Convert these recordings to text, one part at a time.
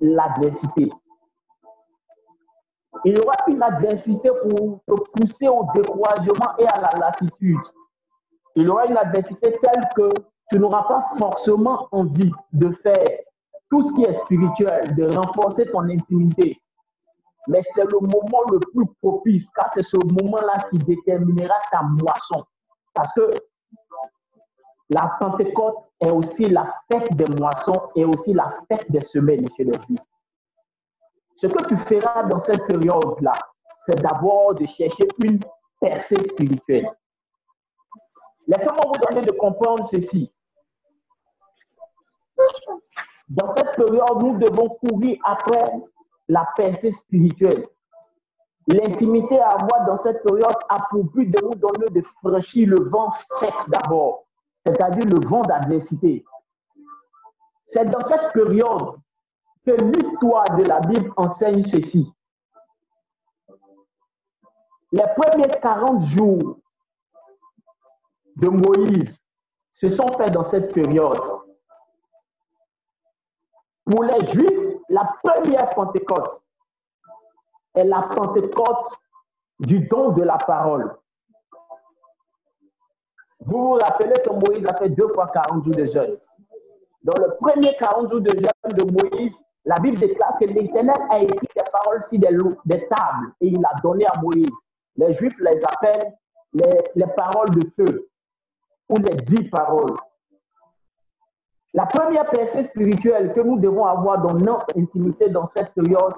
l'adversité. Il y aura une adversité pour te pousser au découragement et à la lassitude. Il y aura une adversité telle que tu n'auras pas forcément envie de faire tout ce qui est spirituel, de renforcer ton intimité. Mais c'est le moment le plus propice, car c'est ce moment-là qui déterminera ta moisson. Parce que la Pentecôte est aussi la fête des moissons et aussi la fête des semaines les vies. Ce que tu feras dans cette période-là, c'est d'abord de chercher une percée spirituelle. Laissez-moi vous donner de comprendre ceci. Dans cette période, nous devons courir après la percée spirituelle. L'intimité à avoir dans cette période a pour but de nous donner de franchir le vent sec d'abord, c'est-à-dire le vent d'adversité. C'est dans cette période que l'histoire de la Bible enseigne ceci. Les premiers 40 jours de Moïse se sont faits dans cette période. Pour les Juifs, la première Pentecôte est la Pentecôte du don de la parole. Vous vous rappelez que Moïse a fait deux fois 40 jours de jeûne. Dans le premier 40 jours de jeûne de Moïse, la Bible déclare que l'Éternel a écrit des paroles sur des, tables et il l'a donné à Moïse. Les Juifs les appellent les, les paroles de feu ou les dix paroles. La première percée spirituelle que nous devons avoir dans notre intimité dans cette période,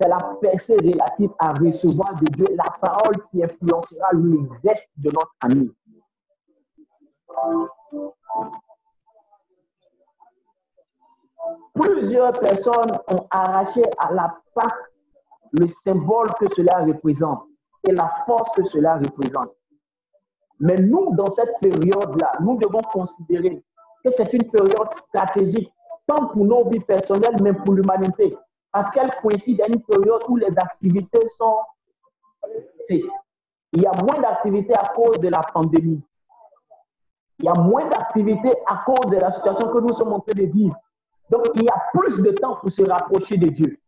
c'est la percée relative à recevoir de Dieu la parole qui influencera le reste de notre année. Plusieurs personnes ont arraché à la Pâque le symbole que cela représente et la force que cela représente. Mais nous, dans cette période-là, nous devons considérer que c'est une période stratégique, tant pour nos vies personnelles, mais pour l'humanité. Parce qu'elle coïncide à une période où les activités sont... Il y a moins d'activités à cause de la pandémie. Il y a moins d'activités à cause de la situation que nous sommes en train de vivre. Donc, il y a plus de temps pour se rapprocher de Dieu.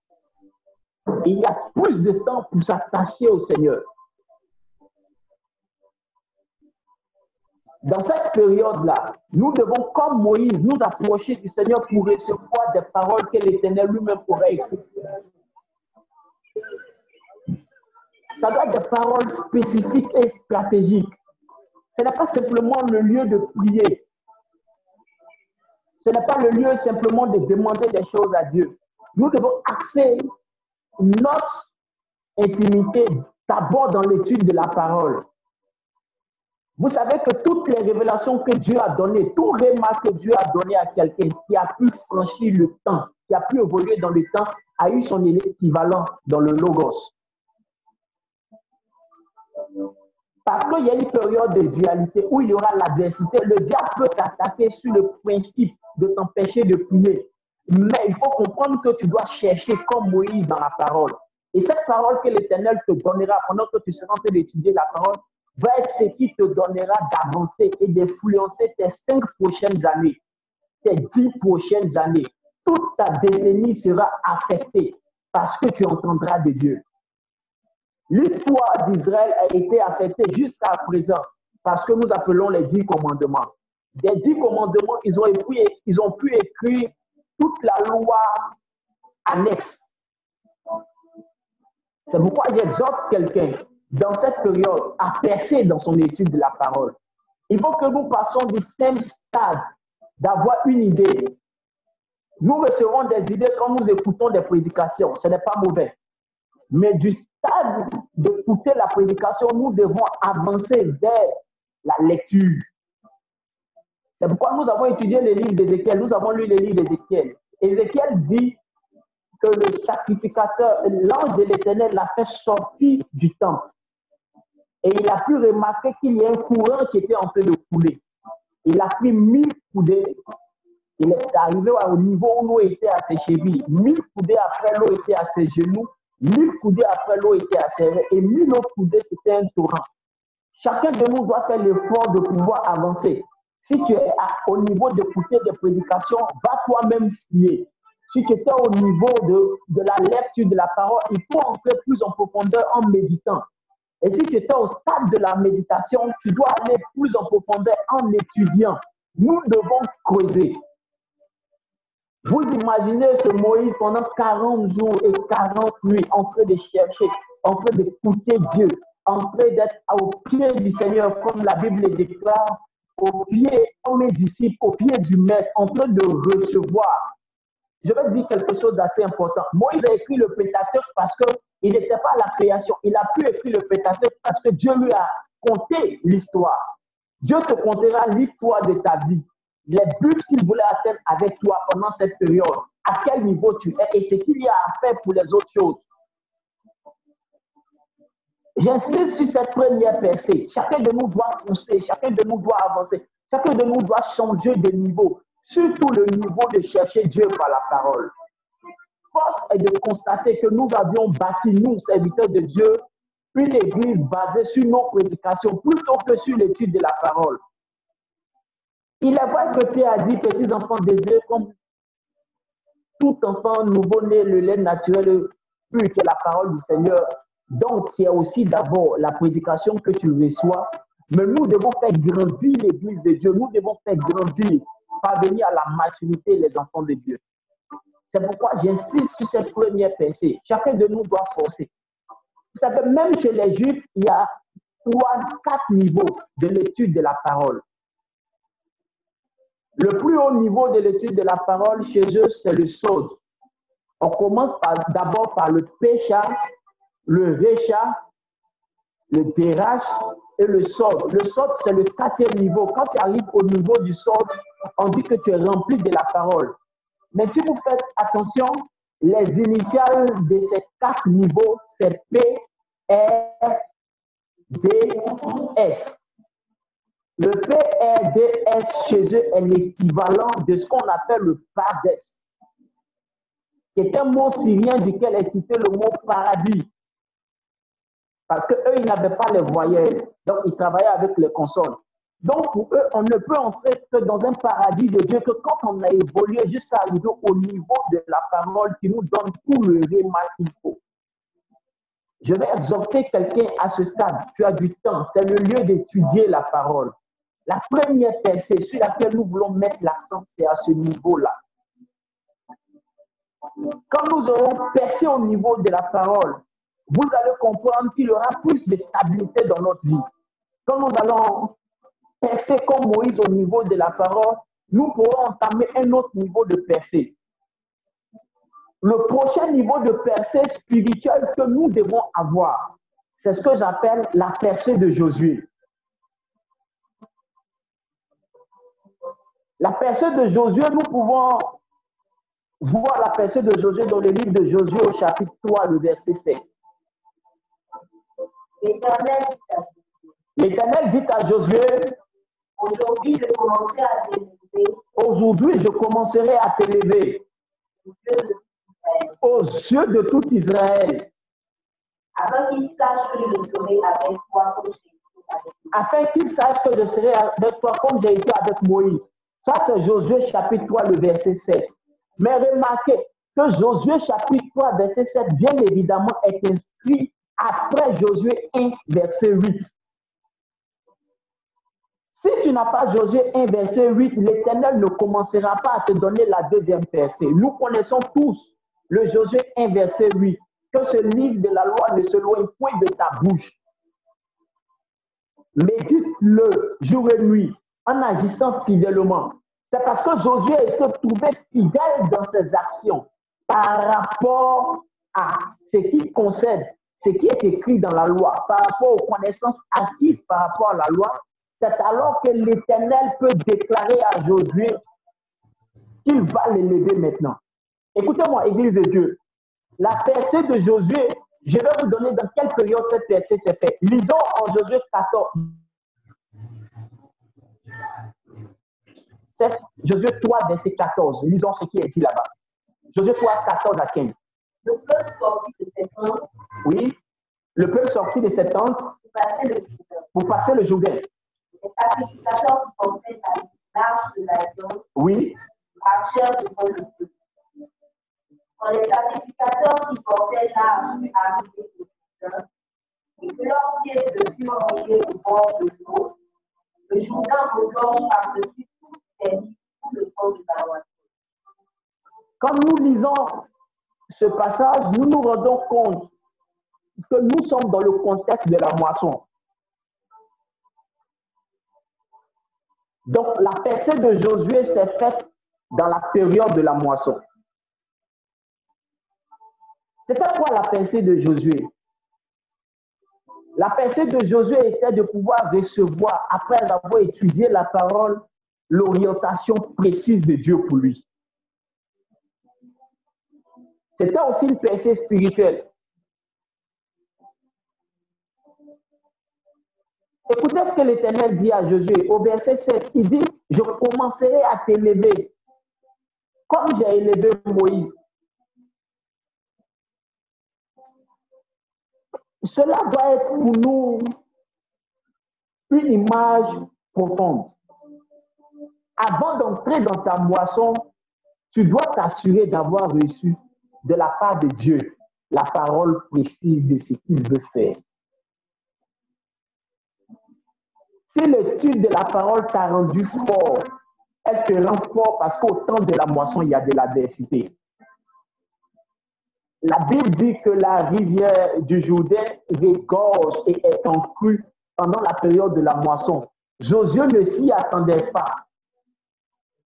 Il y a plus de temps pour s'attacher au Seigneur. Dans cette période-là, nous devons, comme Moïse, nous approcher du Seigneur pour recevoir des paroles que l'Éternel lui-même pourrait écrire. Ça doit être des paroles spécifiques et stratégiques. Ce n'est pas simplement le lieu de prier. Ce n'est pas le lieu simplement de demander des choses à Dieu. Nous devons axer notre intimité d'abord dans l'étude de la parole. Vous savez que toutes les révélations que Dieu a données, tout remarque que Dieu a donné à quelqu'un qui a pu franchir le temps, qui a pu évoluer dans le temps, a eu son équivalent dans le logos. Parce qu'il y a une période de dualité où il y aura l'adversité. Le diable peut t'attaquer sur le principe de t'empêcher de prier. Mais il faut comprendre que tu dois chercher comme Moïse dans la parole. Et cette parole que l'Éternel te donnera pendant que tu seras en train d'étudier la parole va être ce qui te donnera d'avancer et d'influencer tes cinq prochaines années, tes dix prochaines années. Toute ta décennie sera affectée parce que tu entendras de Dieu. L'histoire d'Israël a été affectée jusqu'à présent parce que nous appelons les dix commandements. Des dix commandements, ils ont, ils ont pu écrire toute la loi annexe. C'est pourquoi j'exhorte quelqu'un dans cette période à percer dans son étude de la parole. Il faut que nous passions du simple stade d'avoir une idée. Nous recevons des idées quand nous écoutons des prédications. Ce n'est pas mauvais. Mais du stade d'écouter la prédication, nous devons avancer vers la lecture. C'est pourquoi nous avons étudié les livres d'Ézéchiel, nous avons lu les livres d'Ézéchiel. Ézéchiel dit que le sacrificateur, l'ange de l'Éternel l'a fait sortir du temple. Et il a pu remarquer qu'il y a un courant qui était en train de couler. Il a pris mille coudées. Il est arrivé au niveau où l'eau était à ses chevilles. Mille coudées après, l'eau était à ses genoux. Mille coudées après, l'eau était reins. Et mille autres coudées, c'était un torrent. Chacun de nous doit faire l'effort de pouvoir avancer. Si tu es au niveau d'écouter des prédications, va toi-même fier. si tu étais au niveau de, de la lecture de la parole, il faut entrer plus en profondeur en méditant. Et si tu étais au stade de la méditation, tu dois aller plus en profondeur en étudiant. Nous devons creuser. Vous imaginez ce Moïse pendant 40 jours et 40 nuits en train de chercher, en train d'écouter Dieu, en train d'être au pied du Seigneur, comme la Bible le déclare, au pied, comme mes disciples, au pied du Maître, en train de recevoir. Je vais dire quelque chose d'assez important. Moïse a écrit le Pentateuque parce qu'il n'était pas la création. Il a pu écrire le Pentateuque parce que Dieu lui a conté l'histoire. Dieu te contera l'histoire de ta vie les buts qu'il voulait atteindre avec toi pendant cette période, à quel niveau tu es et ce qu'il y a à faire pour les autres choses. J'insiste sur cette première percée. Chacun de nous doit foncer, chacun de nous doit avancer, chacun de nous doit changer de niveau, surtout le niveau de chercher Dieu par la parole. Force est de constater que nous avions bâti, nous, serviteurs de Dieu, une église basée sur nos prédications plutôt que sur l'étude de la parole. Il est vrai que Pierre a dit, petits enfants désirés, comme tout enfant nouveau-né, le lait naturel plus que la parole du Seigneur. Donc, il y a aussi d'abord la prédication que tu reçois. Mais nous devons faire grandir l'Église de Dieu. Nous devons faire grandir, parvenir à la maturité les enfants de Dieu. C'est pourquoi j'insiste sur cette première pensée. Chacun de nous doit forcer. Vous savez, même chez les Juifs, il y a trois, quatre niveaux de l'étude de la parole. Le plus haut niveau de l'étude de la parole chez eux, c'est le sod. On commence d'abord par le pécha, le récha, le dérach et le sod. Le sod, c'est le quatrième niveau. Quand tu arrives au niveau du sod, on dit que tu es rempli de la parole. Mais si vous faites attention, les initiales de ces quatre niveaux, c'est P, R, D, S. Le PRDS chez eux est l'équivalent de ce qu'on appelle le PADES, qui est un mot syrien duquel est quitté le mot paradis. Parce qu'eux, ils n'avaient pas les voyelles, donc ils travaillaient avec les consonnes. Donc pour eux, on ne peut entrer que dans un paradis de Dieu que quand on a évolué jusqu'à arriver au niveau de la parole qui nous donne tout le réma qu'il faut. Je vais exhorter quelqu'un à ce stade. Tu as du temps. C'est le lieu d'étudier la parole. La première pensée sur laquelle nous voulons mettre l'accent, c'est à ce niveau-là. Quand nous aurons percé au niveau de la parole, vous allez comprendre qu'il y aura plus de stabilité dans notre vie. Quand nous allons percer comme Moïse au niveau de la parole, nous pourrons entamer un autre niveau de percée. Le prochain niveau de percée spirituelle que nous devons avoir, c'est ce que j'appelle la percée de Josué. La personne de Josué, nous pouvons voir la personne de Josué dans le livre de Josué au chapitre 3, le verset 7. L'Éternel dit à Josué, aujourd'hui je commencerai à t'élever. Aujourd'hui je commencerai à t'élever aux yeux de tout Israël. Afin qu'il sache que je serai avec toi comme j'ai été avec Afin qu'il sache que je serai avec toi comme j'ai été avec Moïse. Ça, c'est Josué chapitre 3, le verset 7. Mais remarquez que Josué chapitre 3, verset 7, bien évidemment, est inscrit après Josué 1, verset 8. Si tu n'as pas Josué 1, verset 8, l'Éternel ne commencera pas à te donner la deuxième verset. Nous connaissons tous le Josué 1, verset 8, que ce livre de la loi ne se loin point de ta bouche. Médite-le jour et nuit en agissant fidèlement. C'est parce que Josué a été trouvé fidèle dans ses actions par rapport à ce qui concerne ce qui est écrit dans la loi, par rapport aux connaissances acquises par rapport à la loi. C'est alors que l'Éternel peut déclarer à Josué qu'il va l'élever maintenant. Écoutez-moi, Église de Dieu. La percée de Josué, je vais vous donner dans quelle période cette percée s'est faite. Lisons en Josué 14. Josué 3, verset 14. Lisons ce qui est dit là-bas. Josué 3, 14 à 15. Le peuple sorti de cette tente. Oui. Le peuple sorti de cette tente. Pour passer le Jourdain. Pour passer le Jourdain. Les sacrificateurs qui portaient l'arche de la zone. Oui. Marchèrent devant le peuple. Quand les sacrificateurs qui portaient l'arche arrivaient au Jourdain, et que leurs pieds se furent rangés au bord de l'eau, le Jourdain regorge par-dessus Quand nous lisons ce passage, nous nous rendons compte que nous sommes dans le contexte de la moisson. Donc, la percée de Josué s'est faite dans la période de la moisson. C'était quoi la pensée de Josué? La pensée de Josué était de pouvoir recevoir, après avoir étudié la parole, l'orientation précise de Dieu pour lui. C'était aussi une pensée spirituelle. Écoutez ce que l'Éternel dit à Josué au verset 7. Il dit, je commencerai à t'élever comme j'ai élevé Moïse. Cela doit être pour nous une image profonde. Avant d'entrer dans ta moisson, tu dois t'assurer d'avoir reçu de la part de Dieu la parole précise de ce qu'il veut faire. Si l'étude de la parole t'a rendu fort, elle te rend fort parce qu'au temps de la moisson, il y a de l'adversité la Bible dit que la rivière du Jourdain regorge et est en crue pendant la période de la moisson. Josué ne s'y attendait pas.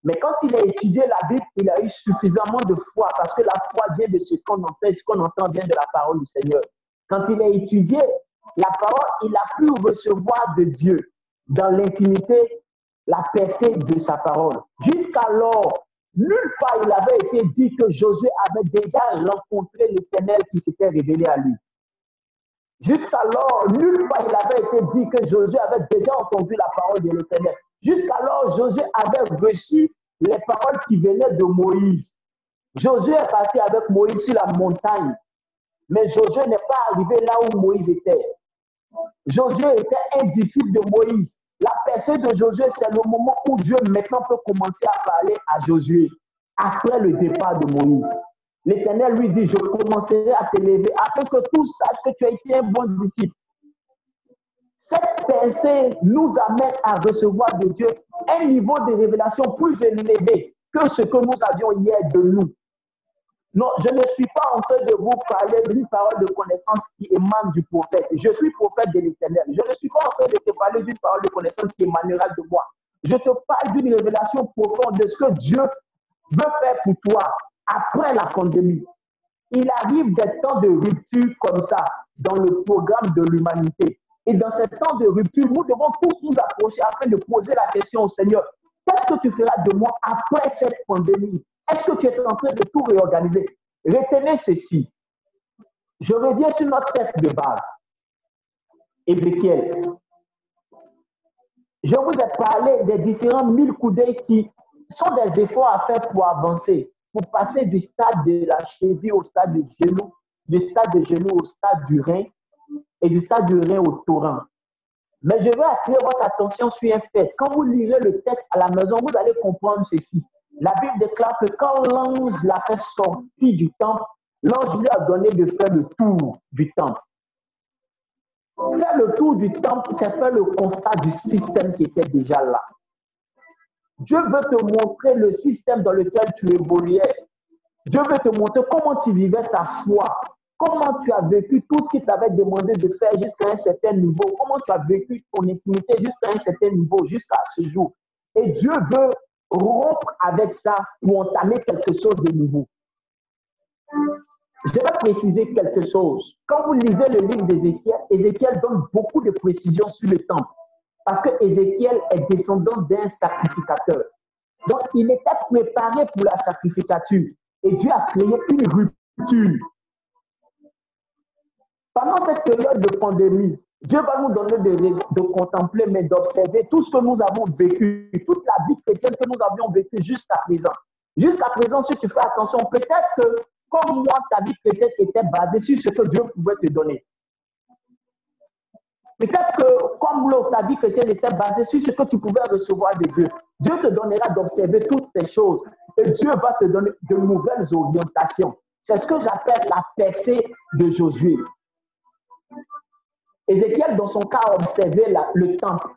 Mais quand il a étudié la Bible, il a eu suffisamment de foi parce que la foi vient de ce qu'on entend, ce qu'on entend vient de la parole du Seigneur. Quand il a étudié la parole, il a pu recevoir de Dieu dans l'intimité la percée de sa parole. Jusqu'alors, Nulle part il avait été dit que Josué avait déjà rencontré l'Éternel qui s'était révélé à lui. Jusqu'alors, nulle part il avait été dit que Josué avait déjà entendu la parole de l'Éternel. Jusqu'alors, Josué avait reçu les paroles qui venaient de Moïse. Josué est parti avec Moïse sur la montagne, mais Josué n'est pas arrivé là où Moïse était. Josué était un disciple de Moïse. La personne de Josué, c'est le moment où Dieu maintenant peut commencer à parler à Josué après le départ de Moïse. L'Éternel lui dit, je commencerai à t'élever afin que tous sachent que tu as été un bon disciple. Cette pensée nous amène à recevoir de Dieu un niveau de révélation plus élevé que ce que nous avions hier de nous. Non, je ne suis pas en train de vous parler d'une parole de connaissance qui émane du prophète. Je suis prophète de l'éternel. Je ne suis pas en train de te parler d'une parole de connaissance qui émanera de moi. Je te parle d'une révélation profonde de ce que Dieu veut faire pour toi après la pandémie. Il arrive des temps de rupture comme ça dans le programme de l'humanité. Et dans ces temps de rupture, nous devons tous nous approcher afin de poser la question au Seigneur. Qu'est-ce que tu feras de moi après cette pandémie? Est-ce que tu es en train de tout réorganiser? Retenez ceci. Je reviens sur notre texte de base. Ézéchiel. Je vous ai parlé des différents mille coups d'œil qui sont des efforts à faire pour avancer, pour passer du stade de la cheville au stade du genou, du stade de genou au stade du rein et du stade du rein au torrent. Mais je veux attirer votre attention sur un fait. Quand vous lirez le texte à la maison, vous allez comprendre ceci. La Bible déclare que quand l'ange l'a fait sortir du temple, l'ange lui a donné de faire le tour du temple. Faire le tour du temple, c'est faire le constat du système qui était déjà là. Dieu veut te montrer le système dans lequel tu évoluais. Dieu veut te montrer comment tu vivais ta foi, comment tu as vécu tout ce qu'il t'avait demandé de faire jusqu'à un certain niveau, comment tu as vécu ton intimité jusqu'à un certain niveau, jusqu'à ce jour? Et Dieu veut rompre avec ça pour entamer quelque chose de nouveau. Je vais préciser quelque chose. Quand vous lisez le livre d'Ézéchiel, Ézéchiel donne beaucoup de précisions sur le temple. Parce que Ézéchiel est descendant d'un sacrificateur. Donc, il était préparé pour la sacrificature. Et Dieu a créé une rupture. Pendant cette période de pandémie, Dieu va nous donner de, contempler, mais d'observer tout ce que nous avons vécu, toute la vie chrétienne que nous avions vécue jusqu'à présent. Jusqu'à présent, si tu fais attention, peut-être que comme moi, ta vie chrétienne était basée sur ce que Dieu pouvait te donner. Peut-être que comme l'autre, ta vie chrétienne était basée sur ce que tu pouvais recevoir de Dieu. Dieu te donnera d'observer toutes ces choses et Dieu va te donner de nouvelles orientations. C'est ce que j'appelle la percée de Josué. Ézéchiel, dans son cas, a observé le temple.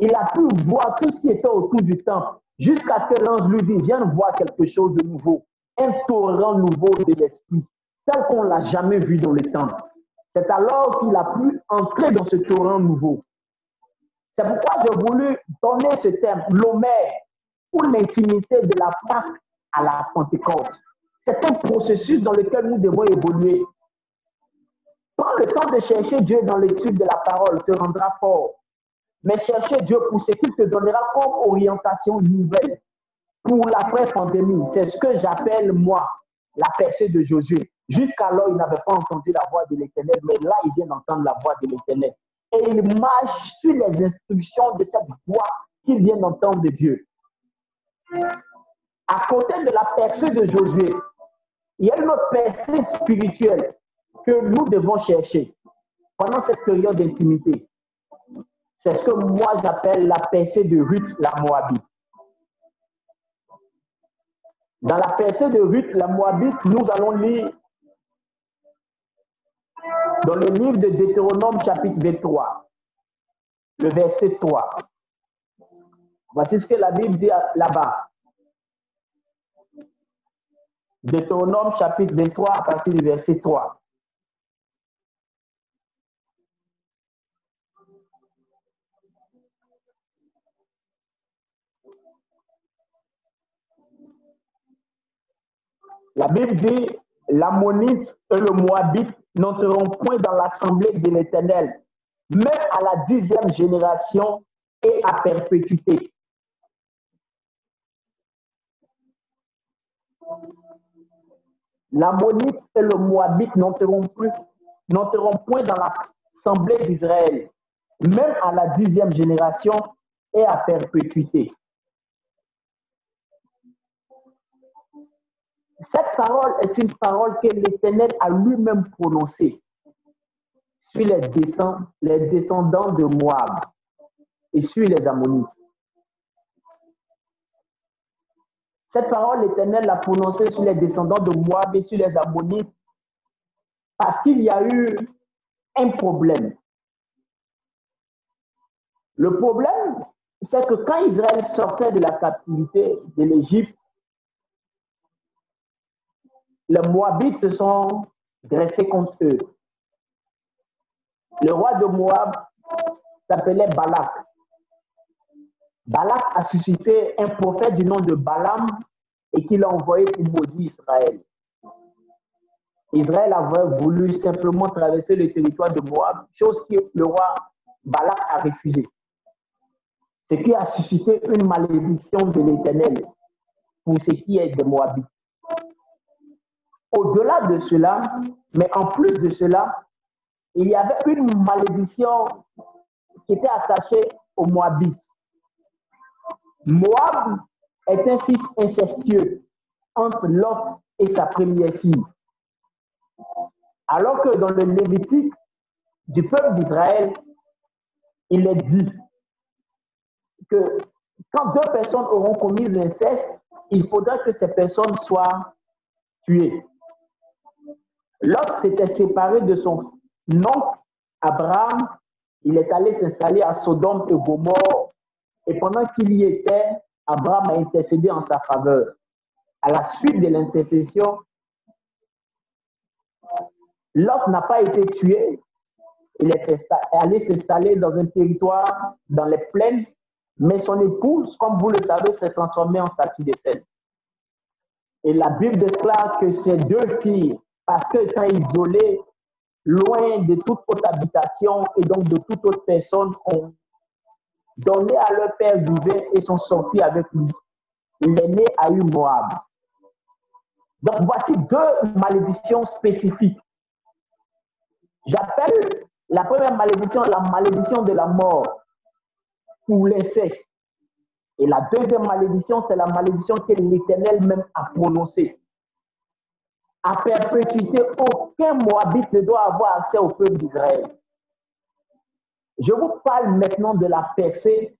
Il a pu voir tout ce qui était autour du temple, jusqu'à ce que l'ange lui dise, viens voir quelque chose de nouveau, un torrent nouveau de l'esprit, tel qu'on l'a jamais vu dans le temple. C'est alors qu'il a pu entrer dans ce torrent nouveau. C'est pourquoi j'ai voulu donner ce terme, l'homère, ou l'intimité de la Pâque à la Pentecôte. C'est un processus dans lequel nous devons évoluer. Prends le temps de chercher Dieu dans l'étude de la parole, te rendra fort. Mais chercher Dieu pour ce qu'il te donnera comme orientation nouvelle pour l'après-pandémie. C'est ce que j'appelle, moi, la percée de Josué. Jusqu'alors, il n'avait pas entendu la voix de l'Éternel, mais là, il vient d'entendre la voix de l'Éternel. Et il marche sur les instructions de cette voix qu'il vient d'entendre de Dieu. À côté de la percée de Josué, il y a une autre percée spirituelle que nous devons chercher pendant cette période d'intimité. C'est ce que moi j'appelle la percée de Ruth la Moabite. Dans la percée de Ruth la Moabite, nous allons lire dans le livre de Deutéronome chapitre 23, le verset 3. Voici ce que la Bible dit là-bas. Deutéronome chapitre 23 à partir du verset 3. La Bible dit, l'ammonite et le moabite n'entreront point dans l'assemblée de l'Éternel, même à la dixième génération et à perpétuité. L'ammonite et le moabite n'entreront point dans l'assemblée d'Israël, même à la dixième génération et à perpétuité. Cette parole est une parole que l'Éternel a lui-même prononcée sur les, descendants, les descendants de Moab et sur les Ammonites. Cette parole, l'Éternel l'a prononcée sur les descendants de Moab et sur les Ammonites parce qu'il y a eu un problème. Le problème, c'est que quand Israël sortait de la captivité de l'Égypte, les Moabites se sont dressés contre eux. Le roi de Moab s'appelait Balak. Balak a suscité un prophète du nom de Balaam et qu'il a envoyé pour maudire Israël. Israël avait voulu simplement traverser le territoire de Moab, chose que le roi Balak a refusé. Ce qui a suscité une malédiction de l'Éternel pour ce qui est de Moabites. Au-delà de cela, mais en plus de cela, il y avait une malédiction qui était attachée aux Moabites. Moab est un fils incestueux entre Lot et sa première fille. Alors que dans le Lévitique du peuple d'Israël, il est dit que quand deux personnes auront commis l'inceste, il faudra que ces personnes soient tuées. Lot s'était séparé de son oncle Abraham. Il est allé s'installer à Sodome et Gomorre. Et pendant qu'il y était, Abraham a intercédé en sa faveur. À la suite de l'intercession, Lot n'a pas été tué. Il est allé s'installer dans un territoire dans les plaines, mais son épouse, comme vous le savez, s'est transformée en statue de sel. Et la Bible déclare que ces deux filles parce qu'ils étant isolés, loin de toute autre habitation et donc de toute autre personne, ont donné à leur père du vin et sont sortis avec lui. L'aîné a eu Moab. Donc voici deux malédictions spécifiques. J'appelle la première malédiction la malédiction de la mort ou l'inceste. Et la deuxième malédiction, c'est la malédiction que l'Éternel même a prononcée à perpétuité, aucun Moabite ne doit avoir accès au peuple d'Israël. Je vous parle maintenant de la percée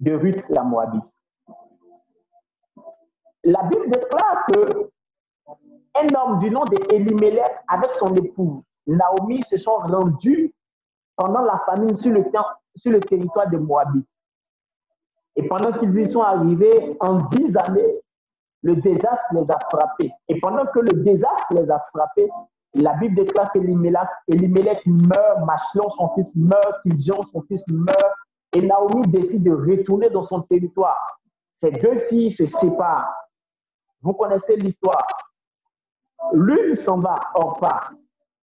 de Ruth la Moabite. La Bible déclare que un homme du nom d'Elimelech avec son épouse Naomi se sont rendus pendant la famine sur le, sur le territoire de Moabit. Et pendant qu'ils y sont arrivés, en dix années, le désastre les a frappés. Et pendant que le désastre les a frappés, la Bible déclare qu'Elimelech meurt, Machlon, son fils, meurt, Kiljon, son fils, meurt, et Naomi décide de retourner dans son territoire. Ces deux filles se séparent. Vous connaissez l'histoire. L'une s'en va, Orpa,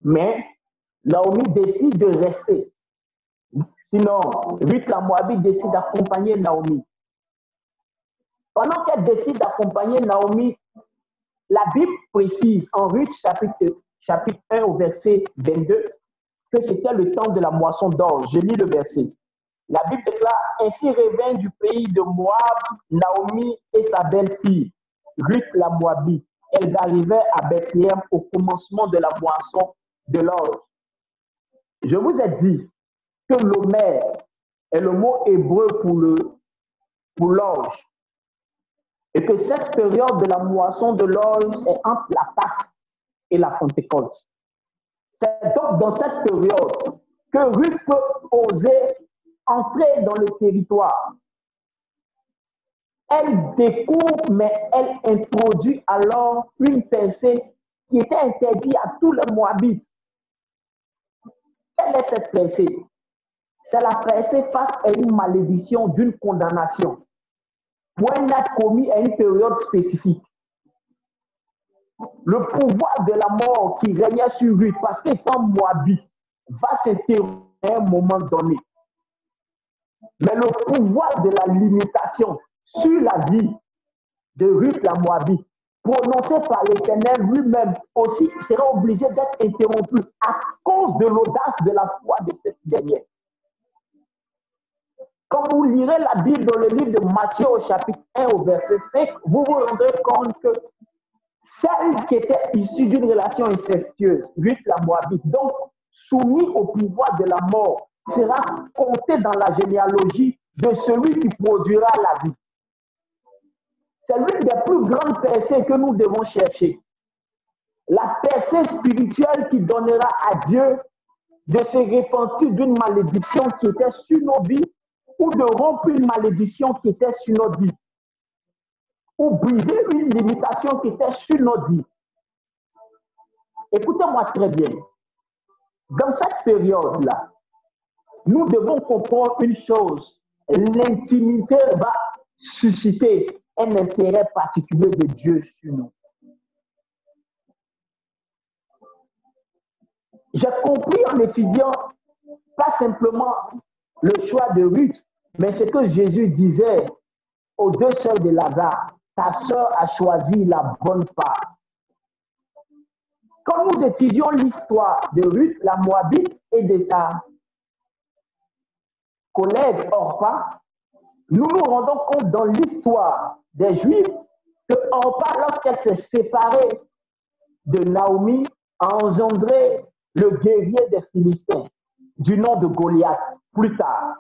mais Naomi décide de rester. Sinon, Ruth la Moabite décide d'accompagner Naomi. Pendant qu'elle décide d'accompagner Naomi, la Bible précise en Ruth chapitre, chapitre 1 au verset 22 que c'était le temps de la moisson d'or. Je lis le verset. La Bible déclare Ainsi revint du pays de Moab Naomi et sa belle-fille, Ruth la Moabite. Elles arrivaient à Bethléem au commencement de la moisson de l'or. Je vous ai dit que l'Homère est le mot hébreu pour le pour l'orge. Et que cette période de la moisson de l'orge est entre la Pâque et la Pentecôte. C'est donc dans cette période que Ruth peut oser entrer dans le territoire. Elle découvre, mais elle introduit alors une pensée qui était interdite à tous les Moabites. Quelle est cette pensée? C'est la pensée face à une malédiction d'une condamnation pour un acte commis à une période spécifique. Le pouvoir de la mort qui régnait sur lui, parce qu'étant Moabite, va s'interrompre à un moment donné. Mais le pouvoir de la limitation sur la vie de Ruth la Moabite, prononcé par l'Éternel lui-même, aussi sera obligé d'être interrompu à cause de l'audace de la foi de cette dernière. Quand vous lirez la Bible dans le livre de Matthieu au chapitre 1 au verset 5, vous vous rendrez compte que celle qui était issue d'une relation incestueuse, Ruth la Moabite, donc soumise au pouvoir de la mort, sera comptée dans la généalogie de celui qui produira la vie. C'est l'une des plus grandes percées que nous devons chercher. La percée spirituelle qui donnera à Dieu de se repentir d'une malédiction qui était sur nos vies ou de rompre une malédiction qui était sur nos vies ou briser une limitation qui était sur nos vies. Écoutez-moi très bien. Dans cette période-là, nous devons comprendre une chose. L'intimité va susciter un intérêt particulier de Dieu sur nous. J'ai compris en étudiant pas simplement le choix de Ruth, mais ce que Jésus disait aux deux sœurs de Lazare. Ta sœur a choisi la bonne part. Quand nous étudions l'histoire de Ruth, la Moabite, et de sa collègue Orpa, nous nous rendons compte dans l'histoire des Juifs que Orpa, lorsqu'elle s'est séparée de Naomi, a engendré le guerrier des Philistins du nom de Goliath plus tard.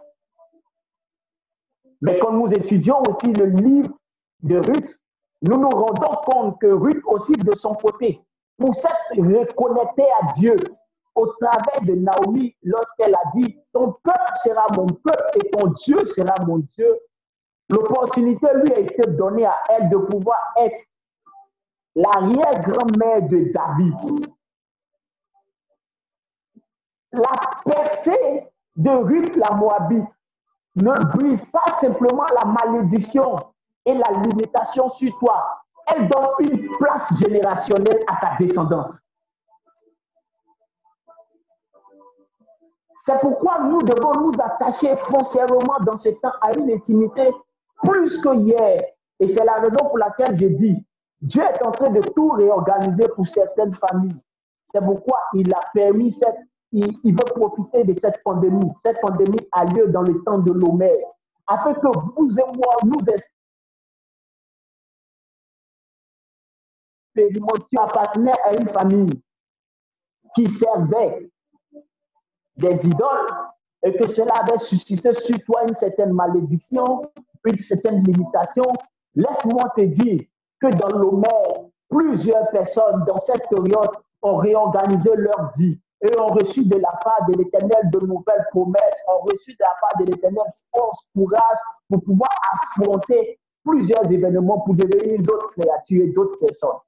Mais quand nous étudions aussi le livre de Ruth, nous nous rendons compte que Ruth aussi de son côté, pour s'être reconnectée à Dieu au travers de Naomi, lorsqu'elle a dit, ton peuple sera mon peuple et ton Dieu sera mon Dieu, l'opportunité lui a été donnée à elle de pouvoir être l'arrière-grand-mère de David. La percée de Ruth la Moabite ne brise pas simplement la malédiction et la limitation sur toi. Elle donne une place générationnelle à ta descendance. C'est pourquoi nous devons nous attacher foncièrement dans ce temps à une intimité plus que hier. Et c'est la raison pour laquelle je dis, Dieu est en train de tout réorganiser pour certaines familles. C'est pourquoi il a permis cette, il, veut profiter de cette pandémie. Cette pandémie a lieu dans le temps de l'Homère, afin que vous et moi, nous expérimentions appartenant à une famille qui servait des idoles et que cela avait suscité sur toi une certaine malédiction, une certaine limitation, laisse-moi te dire que dans l'Homère, Plusieurs personnes dans cette période ont réorganisé leur vie et ont reçu de la part de l'Éternel de nouvelles promesses, ont reçu de la part de l'Éternel force, courage pour pouvoir affronter plusieurs événements pour devenir d'autres créatures et d'autres personnes.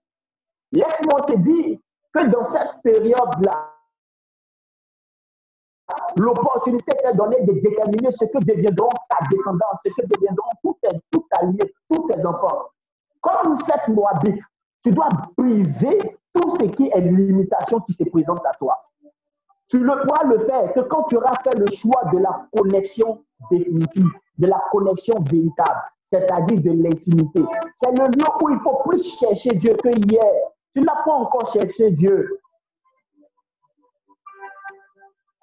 Laisse-moi te dire que dans cette période-là, l'opportunité est donnée de déterminer ce que deviendront ta descendance, ce que deviendront tous tes, tout tous tes enfants. Comme cette Moabite, tu dois briser tout ce qui est limitation qui se présente à toi. Tu ne pourras le faire que quand tu auras fait le choix de la connexion définitive, de la connexion véritable, c'est-à-dire de l'intimité. C'est le lieu où il faut plus chercher Dieu que hier. Tu n'as pas encore cherché Dieu.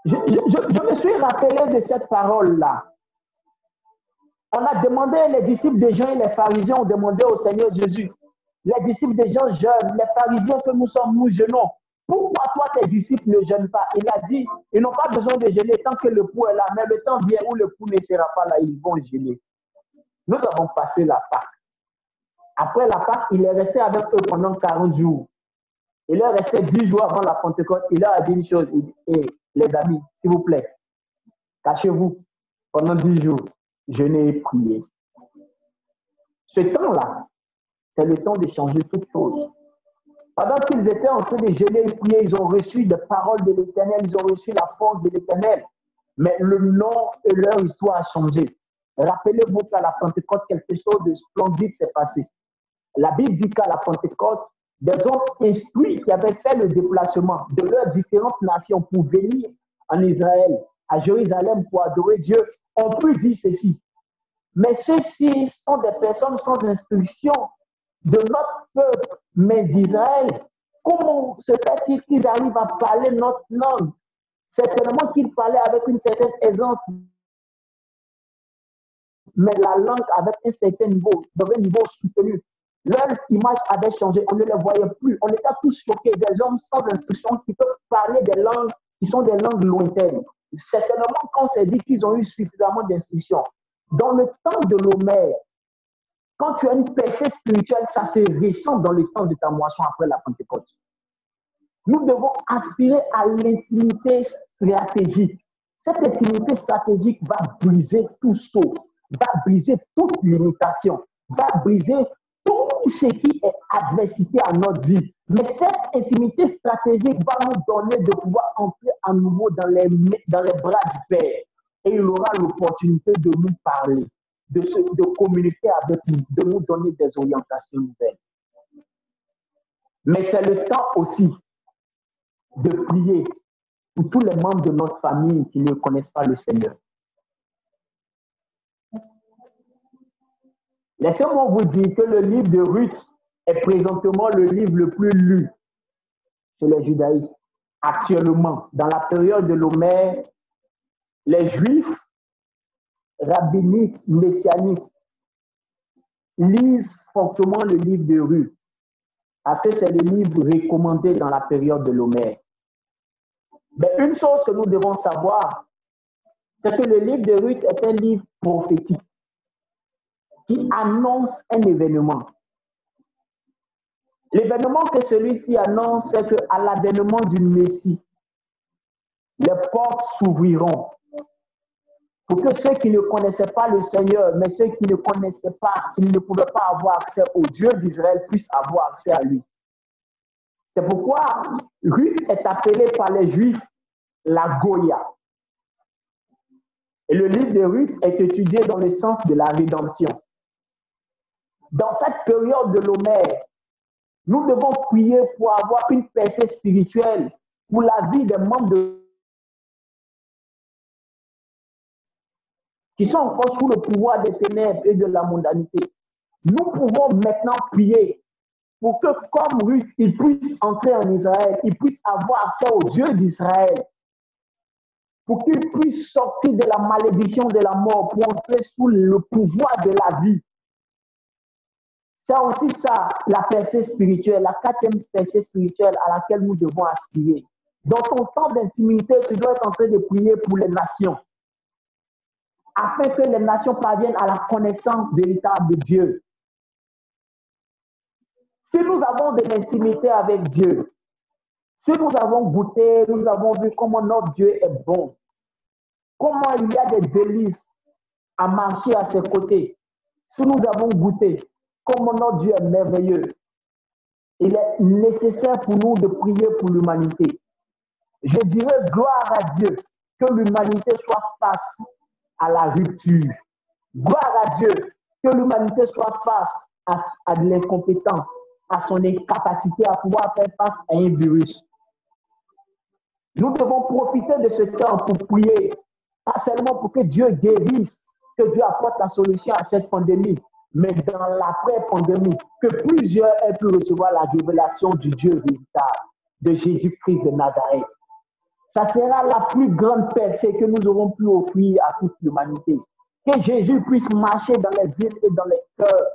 Je, me suis rappelé de cette parole-là. On a demandé, les disciples de Jean et les pharisiens ont demandé au Seigneur Jésus, les disciples de Jean jeûnent, les pharisiens que nous sommes, nous jeûnons. Pourquoi toi, tes disciples ne jeûnent pas? Il a dit, ils n'ont pas besoin de jeûner tant que le pou est là, mais le temps vient où le pou ne sera pas là, ils vont jeûner. Nous avons passé la Pâque. Après la Pâque, il est resté avec eux pendant 40 jours. Il est resté 10 jours avant la Pentecôte. Il leur a dit une chose. Il dit, les amis, s'il vous plaît, cachez-vous pendant 10 jours. Je n'ai prié. Ce temps-là, c'est le temps de changer toutes choses. Pendant qu'ils étaient en train de jeûner et prier, ils ont reçu des paroles de l'Éternel, ils ont reçu la force de l'Éternel. Mais le nom et leur histoire a changé. Rappelez-vous qu'à la Pentecôte, quelque chose de splendide s'est passé. La Bible dit qu'à la Pentecôte, des hommes instruits qui avaient fait le déplacement de leurs différentes nations pour venir en Israël, à Jérusalem pour adorer Dieu, ont pu dire ceci. Mais ceux-ci sont des personnes sans instruction de notre peuple, mais d'Israël. Comment se fait-il qu'ils arrivent à parler notre langue? Certainement qu'ils parlaient avec une certaine aisance, mais la langue avec un certain niveau, dans un niveau soutenu. Leur image avait changé, on ne les voyait plus. On était tous choqués, des hommes sans instruction qui peuvent parler des langues qui sont des langues lointaines. Certainement, quand on s'est dit qu'ils ont eu suffisamment d'instruction. Dans le temps de l'Homère, quand tu as une percée spirituelle, ça se ressent dans le temps de ta moisson après la Pentecôte. Nous devons aspirer à l'intimité stratégique. Cette intimité stratégique va briser tout saut, va briser toute limitation, va briser tout ce qui est adversité à notre vie. Mais cette intimité stratégique va nous donner de pouvoir entrer à nouveau dans les, dans les bras du Père. Et il aura l'opportunité de nous parler de, communiquer avec nous, de nous donner des orientations nouvelles. Mais c'est le temps aussi de prier pour tous les membres de notre famille qui ne connaissent pas le Seigneur. Laissez-moi vous dire que le livre de Ruth est présentement le livre le plus lu chez les judaïstes. Actuellement, dans la période de l'Homère, les Juifs rabbiniques, messianiques lisent fortement le livre de Ruth, parce que c'est le livre recommandé dans la période de l'Homère. Mais une chose que nous devons savoir, c'est que le livre de Ruth est un livre prophétique qui annonce un événement. L'événement que celui-ci annonce, c'est qu'à l'avènement du Messie, les portes s'ouvriront pour que ceux qui ne connaissaient pas le Seigneur, mais ceux qui ne connaissaient pas, qui ne pouvaient pas avoir accès au Dieu d'Israël, puissent avoir accès à lui. C'est pourquoi Ruth est appelée par les Juifs la Goya. Et le livre de Ruth est étudié dans le sens de la rédemption. Dans cette période de l'Homère, nous devons prier pour avoir une percée spirituelle pour la vie des membres de qui sont encore sous le pouvoir des ténèbres et de la mondanité. Nous pouvons maintenant prier pour que, comme Ruth, il puisse entrer en Israël, il puisse avoir accès au Dieu d'Israël, pour qu'il puisse sortir de la malédiction de la mort, pour entrer sous le pouvoir de la vie. C'est aussi ça, la percée spirituelle, la quatrième percée spirituelle à laquelle nous devons aspirer. Dans ton temps d'intimité, tu dois être en train de prier pour les nations afin que les nations parviennent à la connaissance véritable de Dieu. Si nous avons de l'intimité avec Dieu, si nous avons goûté, nous avons vu comment notre Dieu est bon, comment il y a des délices à marcher à ses côtés, si nous avons goûté comment notre Dieu est merveilleux, il est nécessaire pour nous de prier pour l'humanité. Je dirais gloire à Dieu que l'humanité soit face à la rupture. Gloire à Dieu que l'humanité soit face à, à l'incompétence, à son incapacité à pouvoir faire face à un virus. Nous devons profiter de ce temps pour prier, pas seulement pour que Dieu guérisse, que Dieu apporte la solution à cette pandémie, mais dans l'après-pandémie, que plusieurs aient pu recevoir la révélation du Dieu véritable, de Jésus-Christ de Nazareth. Ça sera la plus grande percée que nous aurons pu offrir à toute l'humanité. Que Jésus puisse marcher dans les villes et dans les cœurs.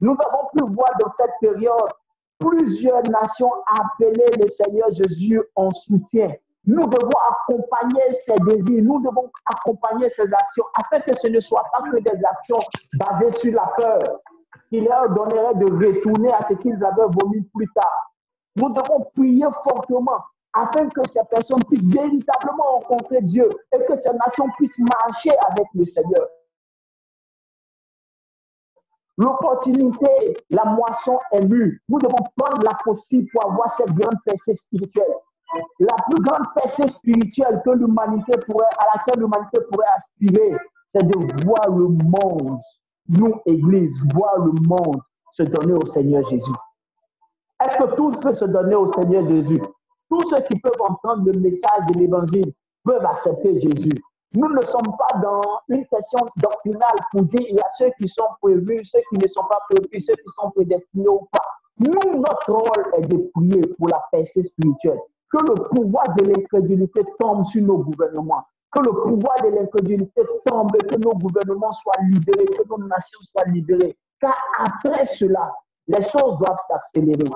Nous avons pu voir dans cette période plusieurs nations appeler le Seigneur Jésus en soutien. Nous devons accompagner ses désirs, nous devons accompagner ses actions afin que ce ne soit pas que des actions basées sur la peur qui leur donnerait de retourner à ce qu'ils avaient voulu plus tard. Nous devons prier fortement afin que ces personnes puissent véritablement rencontrer Dieu et que ces nations puissent marcher avec le Seigneur. L'opportunité, la moisson est mûre. Nous devons prendre la possible pour avoir cette grande percée spirituelle. La plus grande percée spirituelle que l'humanité pourrait, à laquelle l'humanité pourrait aspirer, c'est de voir le monde, nous, Église, voir le monde se donner au Seigneur Jésus. Est-ce que tous peuvent se donner au Seigneur Jésus? Tous ceux qui peuvent entendre le message de l'Évangile peuvent accepter Jésus. Nous ne sommes pas dans une question doctrinale pour dire il y a ceux qui sont prévus, ceux qui ne sont pas prévus, ceux qui sont prédestinés ou pas. Nous, notre rôle est de prier pour la percée spirituelle. Que le pouvoir de l'incrédulité tombe sur nos gouvernements. Que le pouvoir de l'incrédulité tombe et que nos gouvernements soient libérés, que nos nations soient libérées. Car après cela, les choses doivent s'accélérer.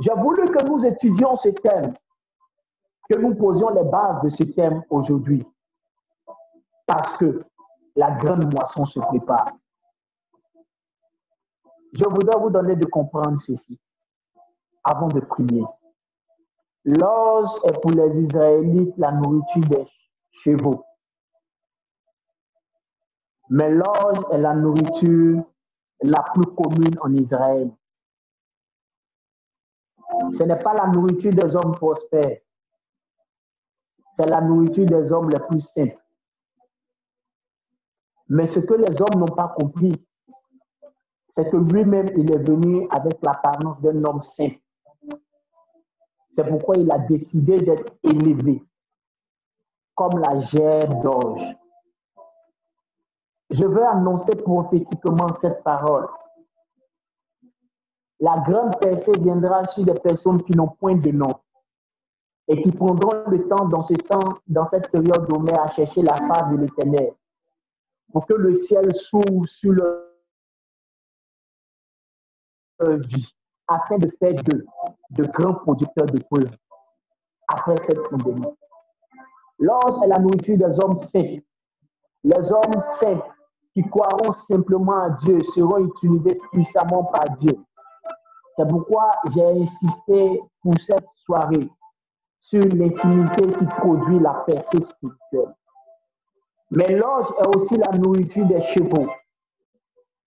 J'ai voulu que nous étudions ce thème, que nous posions les bases de ce thème aujourd'hui, parce que la grande moisson se prépare. Je voudrais vous donner de comprendre ceci avant de prier. L'orge est pour les Israélites la nourriture des chevaux. Mais l'orge est la nourriture la plus commune en Israël. Ce n'est pas la nourriture des hommes prospères. C'est la nourriture des hommes les plus simples. Mais ce que les hommes n'ont pas compris, c'est que lui-même, il est venu avec l'apparence d'un homme simple. C'est pourquoi il a décidé d'être élevé, comme la gerbe d'orge. Je veux annoncer prophétiquement cette parole. La grande percée viendra sur des personnes qui n'ont point de nom et qui prendront le temps dans ce temps, dans cette période d'Omer, à chercher la face de l'éternel pour que le ciel s'ouvre sur leur vie afin de faire d'eux de grands producteurs de preuves après cette pandémie. L'ange est la nourriture des hommes saints. Les hommes saints qui croiront simplement à Dieu seront utilisés puissamment par Dieu. C'est pourquoi j'ai insisté pour cette soirée sur l'intimité qui produit la percée spirituelle. Mais l'ange est aussi la nourriture des chevaux.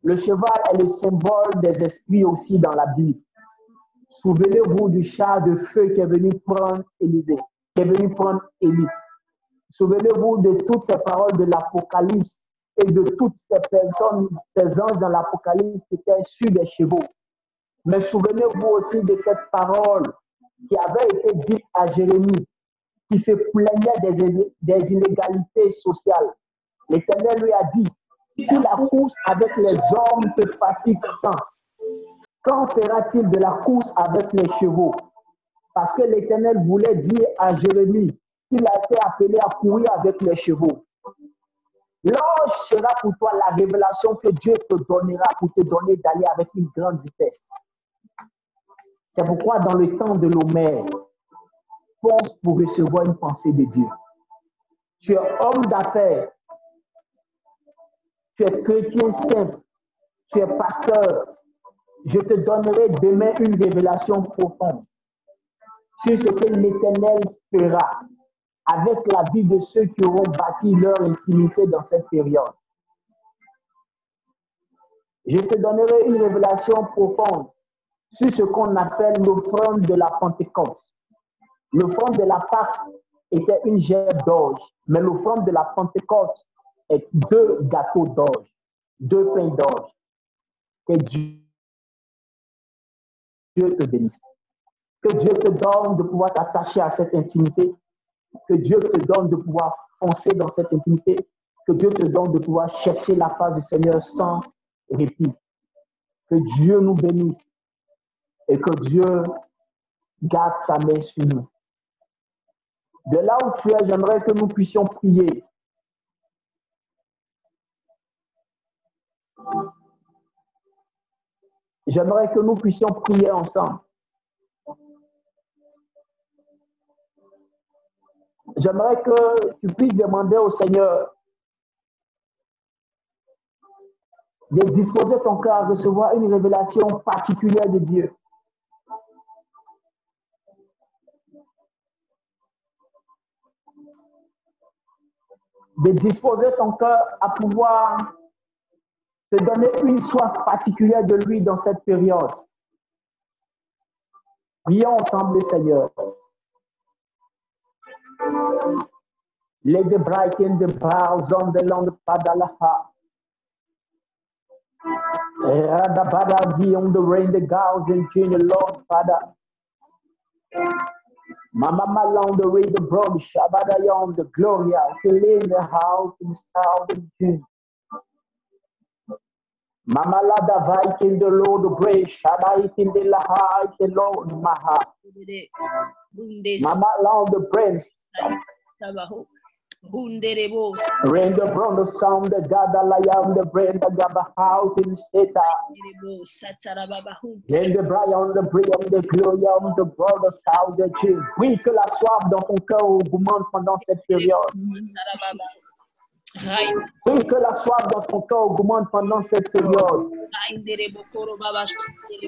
Le cheval est le symbole des esprits aussi dans la Bible. Souvenez-vous du char de feu qui est venu prendre Élisée, qui est venu prendre Élie. Souvenez-vous de toutes ces paroles de l'Apocalypse et de toutes ces personnes, ces anges dans l'Apocalypse qui étaient sur des chevaux. Mais souvenez-vous aussi de cette parole qui avait été dite à Jérémie, qui se plaignait des, inégalités sociales. L'Éternel lui a dit, si la course avec les hommes te fatigue tant, quand sera-t-il de la course avec les chevaux? Parce que l'Éternel voulait dire à Jérémie qu'il a été appelé à courir avec les chevaux. L'ange sera pour toi la révélation que Dieu te donnera pour te donner d'aller avec une grande vitesse. C'est pourquoi dans le temps de l'Homère, pense pour recevoir une pensée de Dieu. Tu es homme d'affaires, tu es chrétien simple, tu es pasteur, Je te donnerai demain une révélation profonde sur ce que l'Éternel fera avec la vie de ceux qui auront bâti leur intimité dans cette période. Je te donnerai une révélation profonde sur ce qu'on appelle l'offrande de la Pentecôte. L'offrande de la Pâque était une gerbe d'orge, mais l'offrande de la Pentecôte est deux gâteaux d'orge, deux pains d'orge. Que Dieu te bénisse. Que Dieu te donne de pouvoir t'attacher à cette intimité. Que Dieu te donne de pouvoir foncer dans cette intimité. Que Dieu te donne de pouvoir chercher la face du Seigneur sans répit. Que Dieu nous bénisse et que Dieu garde sa main sur nous. De là où tu es, j'aimerais que nous puissions prier. J'aimerais que nous puissions prier ensemble. J'aimerais que tu puisses demander au Seigneur de disposer ton cœur à recevoir une révélation particulière de Dieu. De disposer ton cœur à pouvoir te donner une soif particulière de lui dans cette période. Prions ensemble, Seigneur. Let the bright in the boughs on the land Padalaha. Radabada on the rain, the gals and Junior Lord Father. Mama Malon the rain, the broad Shabada on the Gloria, fill in the house in south and June. Mama Lada Vike in the Lord, the great Shaddai in the Lahai, the Lord Maha. Mama Long the Prince. The brown the sound, the Gada Layam, the the Gaba out in Seta. Rain the Brian, the Brian, the Gloria, the brother sound, the chill. Oui, que la soif dans ton cœur augmente pendant cette période. Oui, que la soif dans ton cœur augmente pendant cette période.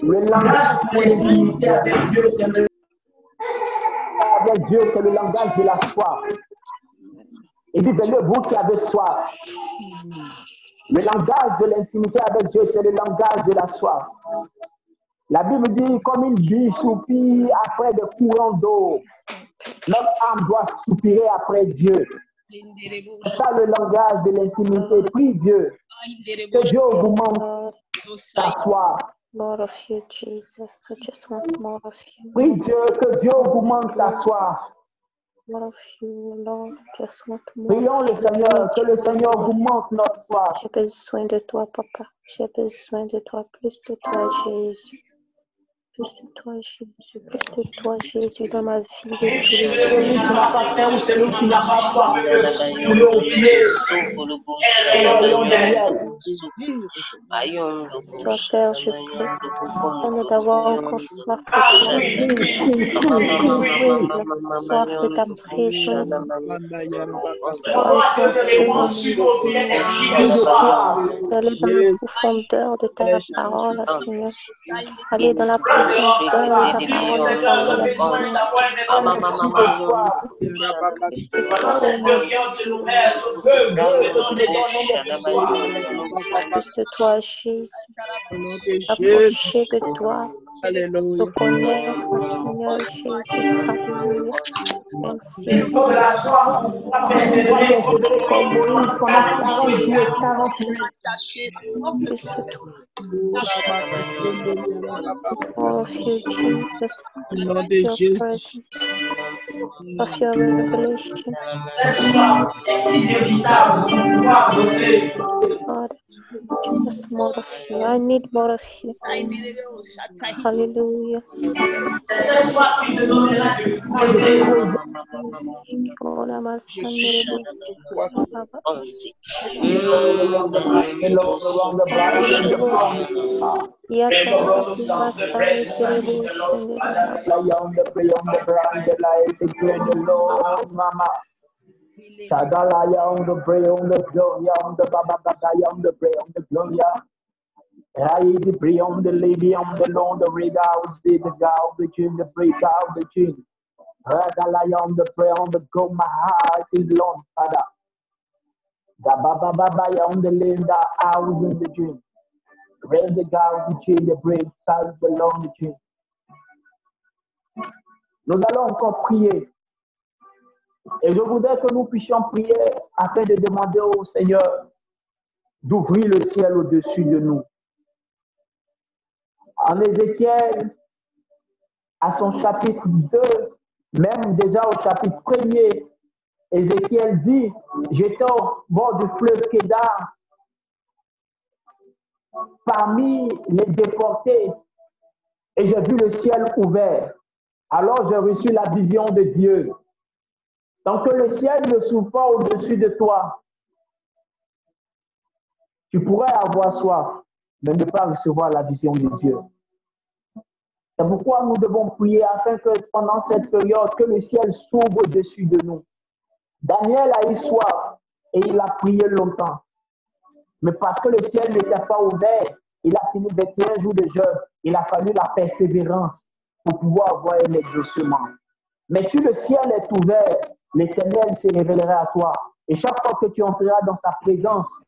Le langage pour Dieu, avec Dieu, c'est le langage de la soif. Il dit, venez vous qui avez soif. Le langage de l'intimité avec Dieu, c'est le langage de la soif. La Bible dit, comme une vie soupire après des courants d'eau, notre âme doit soupirer après Dieu. C'est ça le langage de l'intimité. Prie Dieu. Que Dieu augmente ta soif. Prie Dieu que Dieu augmente ta soif. Prions le Seigneur, que le Seigneur augmente notre soif. J'ai besoin de toi, Papa. J'ai besoin de toi, plus de toi, Jésus. Plus de toi, Jésus. Plus de toi, Jésus, dans ma vie de tous les Celui qui n'a pas faim ou celui qui n'a pas pour le pied, Père, je prie. D'avoir encore soif de prie, prie. Soif de ta présence. Dans la profondeur de ta parole, Seigneur. Aller dans la profondeur toi, Jésus. Approcher de toi. Te connaître, Seigneur Jésus. Alléluia. Merci. Il faut de la soif pour pouvoir persévérer comme Moïse pendant 40 jours et 40 nuits. Plus de toi. More of you, Jesus. Your presence. Of your revelation. Cette soif est inévitable pour pouvoir avancer. God, just more of you. I need more of you. Hallelujah. Shagalaya on the prayer the glory on the baba baba on the prayer the gloria. Rai the beyond the lady on the long the red house, the gal, the chin, the break out the chin. Ragalaya on the prayer on the go, my heart is long, Father. The baba baba ya on the lane, the house the dream. Rain the gal, the chin, the break, side the long the chin. Nous allons encore prier. Et je voudrais que nous puissions prier afin de demander au Seigneur d'ouvrir le ciel au-dessus de nous. En Ézéchiel, à son chapitre 2, même déjà au chapitre 1er, Ézéchiel dit, j'étais au bord du fleuve Kédar, parmi les déportés, et j'ai vu le ciel ouvert. Alors j'ai reçu la vision de Dieu. Tant que le ciel ne s'ouvre pas au-dessus de toi, tu pourrais avoir soif, mais ne pas recevoir la vision de Dieu. C'est pourquoi nous devons prier afin que pendant cette période, que le ciel s'ouvre au-dessus de nous. Daniel a eu soif et il a prié longtemps. Mais parce que le ciel n'était pas ouvert, il a fini 21 jours de jeûne. Il a fallu la persévérance pour pouvoir avoir un exaucement. Mais si le ciel est ouvert, l'Éternel se révélera à toi. Et chaque fois que tu entreras dans sa présence,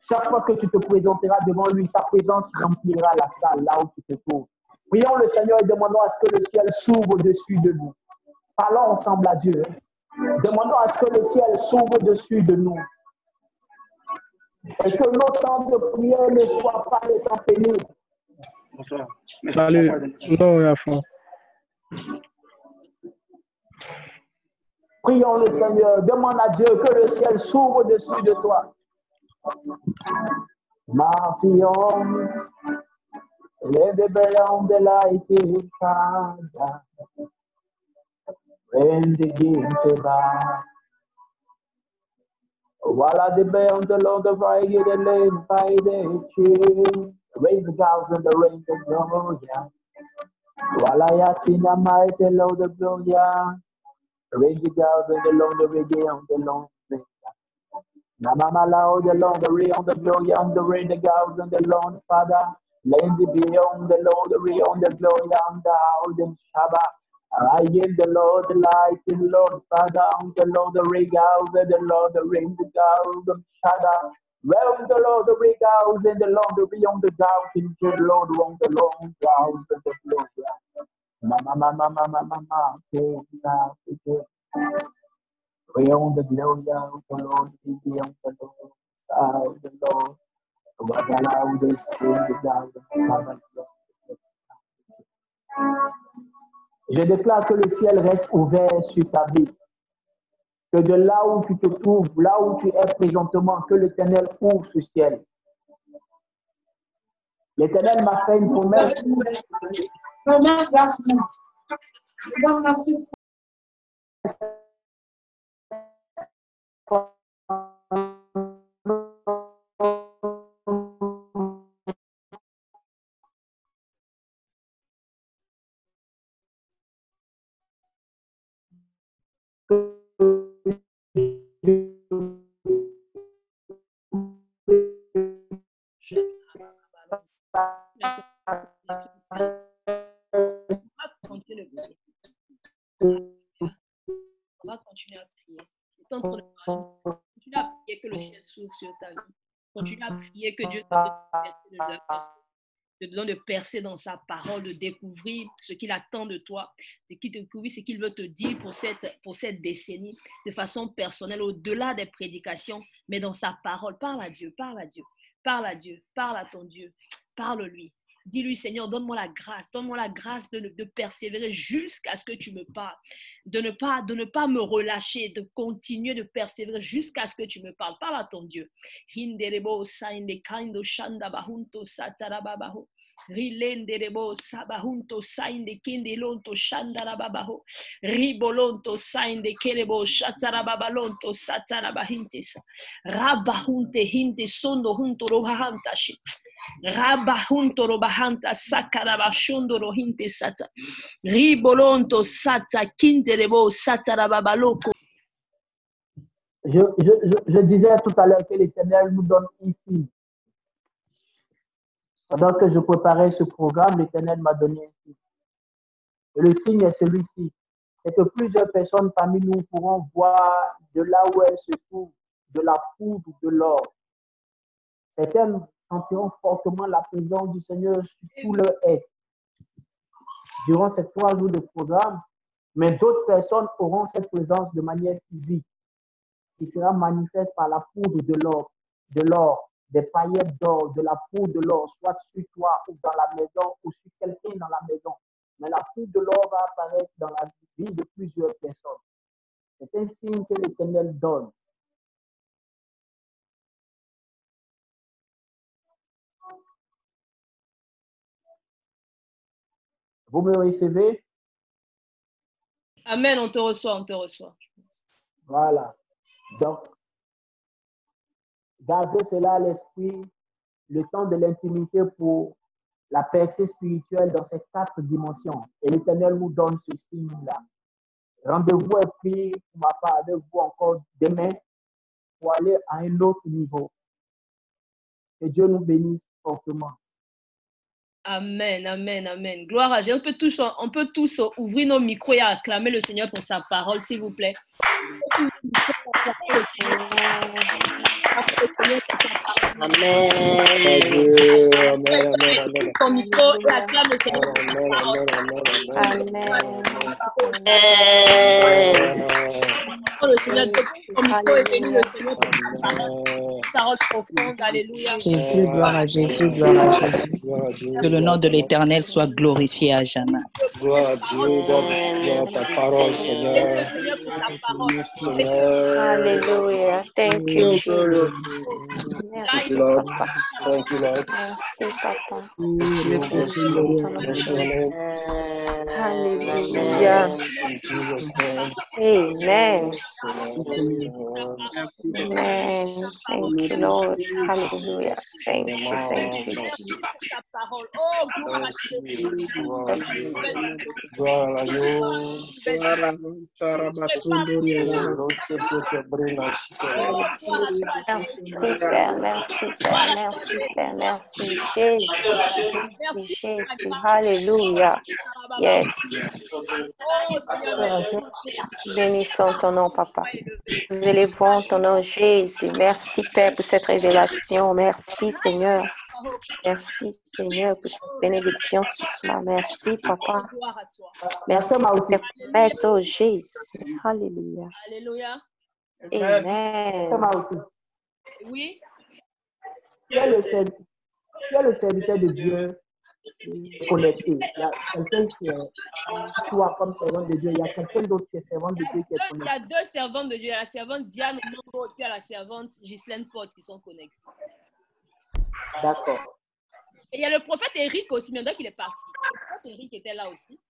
chaque fois que tu te présenteras devant lui, sa présence remplira la salle là où tu te trouves. Prions le Seigneur et demandons à ce que le ciel s'ouvre au-dessus de nous. Parlons ensemble à Dieu. Demandons à ce que le ciel s'ouvre au-dessus de nous. Et que nos temps de prière ne soient pas des temps pénibles. Bonsoir. Salut. Non. Prions le Seigneur. Demande à Dieu que le ciel s'ouvre au-dessus de toi. Martillon, let the bell the light the game to back. While the bell the Lord the right the lane by the tree. Raise the gals and the rain the gloria. While I have seen the mighty Lord the gloria. Raise the gals and the Lord the reggae on the long thing. Namama loud the Lord the on the glory on the rain the gals and the Lord Father. Lazy beyond the Lord the on the glory on the house and Shabbat. I give the Lord the light in Lord Father on the Lord the ray gals and the Lord the rain the gals and Shabbat. Realm the Lord the ray gals and the Lord the ray on the gals in the Lord on the long gals and the glory. Mama mama mama mama the Je déclare que le ciel reste ouvert sur ta vie. Que de là où tu te trouves, là où tu es présentement, que l'Éternel ouvre ce ciel. L'Éternel m'a fait une promesse. On sur ta vie. Continue à prier que Dieu te donne de percer, te donne de percer dans sa parole, de découvrir ce qu'il attend de toi, de qui découvrir ce qu'il veut te dire pour cette, pour cette décennie, de façon personnelle, au-delà des prédications, mais dans sa parole. Parle à Dieu, parle à Dieu, parle à Dieu, parle à ton Dieu, parle-lui. Dis-lui, Seigneur, donne-moi la grâce, donne-moi la grâce de, de persévérer jusqu'à ce que tu me parles, de ne, pas, me relâcher, de continuer de persévérer jusqu'à ce que tu me parles. Parle à ton Dieu. Rilenderebo sabahunto sainde kindelonto shandarababaho. Ribolonto sainde kelebo shatarababalonto satarabahintesa. Rabahunte hinte sondo hunto robahanta shit. Rabahunto robahanta sakarabashondo rohinte sata. Ribolonto sata satarababaloko. Je, je, je, je disais tout à l'heure que l'Éternel nous donne ici Pendant que je préparais ce programme, l'Éternel m'a donné. Et le signe est celui-ci. C'est que plusieurs personnes parmi nous pourront voir de là où elles se trouvent de la poudre ou de l'or. Certaines sentiront fortement la présence du Seigneur sur tout leur être durant ces trois jours de programme, mais d'autres personnes auront cette présence de manière physique qui sera manifeste par la poudre de l'or, de l'or, des paillettes d'or, de la poudre de l'or, soit sur toi ou dans la maison ou sur quelqu'un dans la maison. Mais la poudre de l'or va apparaître dans la vie de plusieurs personnes. C'est un signe que l'Éternel donne. Vous me recevez? Amen, on te reçoit, on te reçoit. Voilà. Donc, gardez cela à l'esprit, le temps de l'intimité pour la percée spirituelle dans ces quatre dimensions. Et l'Éternel nous donne ce signe-là. Rendez-vous est pris pour ma part avec vous encore demain pour aller à un autre niveau. Que Dieu nous bénisse fortement. Amen, amen, amen. Gloire à Dieu. On peut tous, on peut tous ouvrir nos micros et acclamer le Seigneur pour sa parole, s'il vous plaît. On peut tous acclamer le Seigneur. Acclamer le Seigneur pour sa parole. Amen, amen. Ton micro et acclame le Seigneur. Oh, le Seigneur, micro et bénis le Seigneur pour sa parole. Amen. Parole profonde, alléluia. Jésus, gloire à Jésus, gloire à Jésus. Que le nom de l'Éternel soit glorifié à jamais. Gloire à Dieu, gloire gloire à ta parole, Bénis le Seigneur. Seigneur pour sa parole. Seigneur. Hallelujah. Thank you, Jesus. Thank you, Merci, Lord. Papa. Thank you, Lord. Merci, Papa. Bless you, bless you, bless your name. Hallelujah. In Jesus' name. Amen. Seigneur, Seigneur. Amen. Thank you, Lord. Hallelujah. Thank you. Thank you, Merci. Jesus. sa parole. Oh, gloire à Merci. Dieu. Gloire à Dieu. Merci, Père. Merci, Père. Merci, Père. Merci, Jésus. Merci, Jésus. Hallelujah. Yes. Bénissons ton nom, Papa. Nous élevons ton nom, Jésus. Merci, Père, pour cette révélation. Merci, Seigneur. Merci, Seigneur, pour cette bénédiction ce soir. Merci, Papa. Merci promesses, oh Jésus. Alléluia. Alléluia. Amen. Oui. Tu es le serv- tu es le serviteur de Dieu connecté. Il y a quelqu'un qui est toi comme servant de Dieu. Il y a quelqu'un d'autre qui est servant de Dieu qui est Il y connecté. a deux servantes de Dieu. Il y a la servante Diane et puis il y a la servante Ghislaine Porte qui sont connectées. D'accord. Et il y a le prophète Eric aussi, mais donc il est parti. Le prophète Eric était là aussi.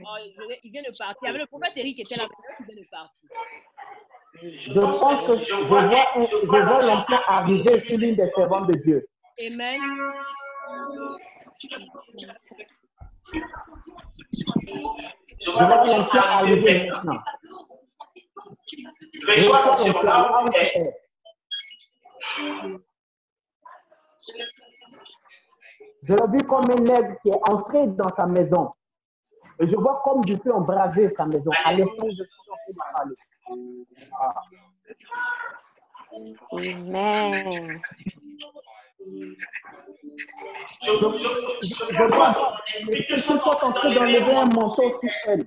Oh, il vient de partir. Il y avait le prophète Eric qui était là, mais il vient de partir. Je pense que je vois, je vois l'enfant arriver sur l'une des servantes de Dieu. Amen. Je vois l'enfant arriver maintenant. Je vois es. Je l'ai vu comme un nègre qui est entré dans sa maison. Et je vois comme du feu embraser sa maison. À l'instant je suis en train de parler. Ah. Amen. Je, je, je vois l'esprit sont en train d'enlever un manteau sur elle.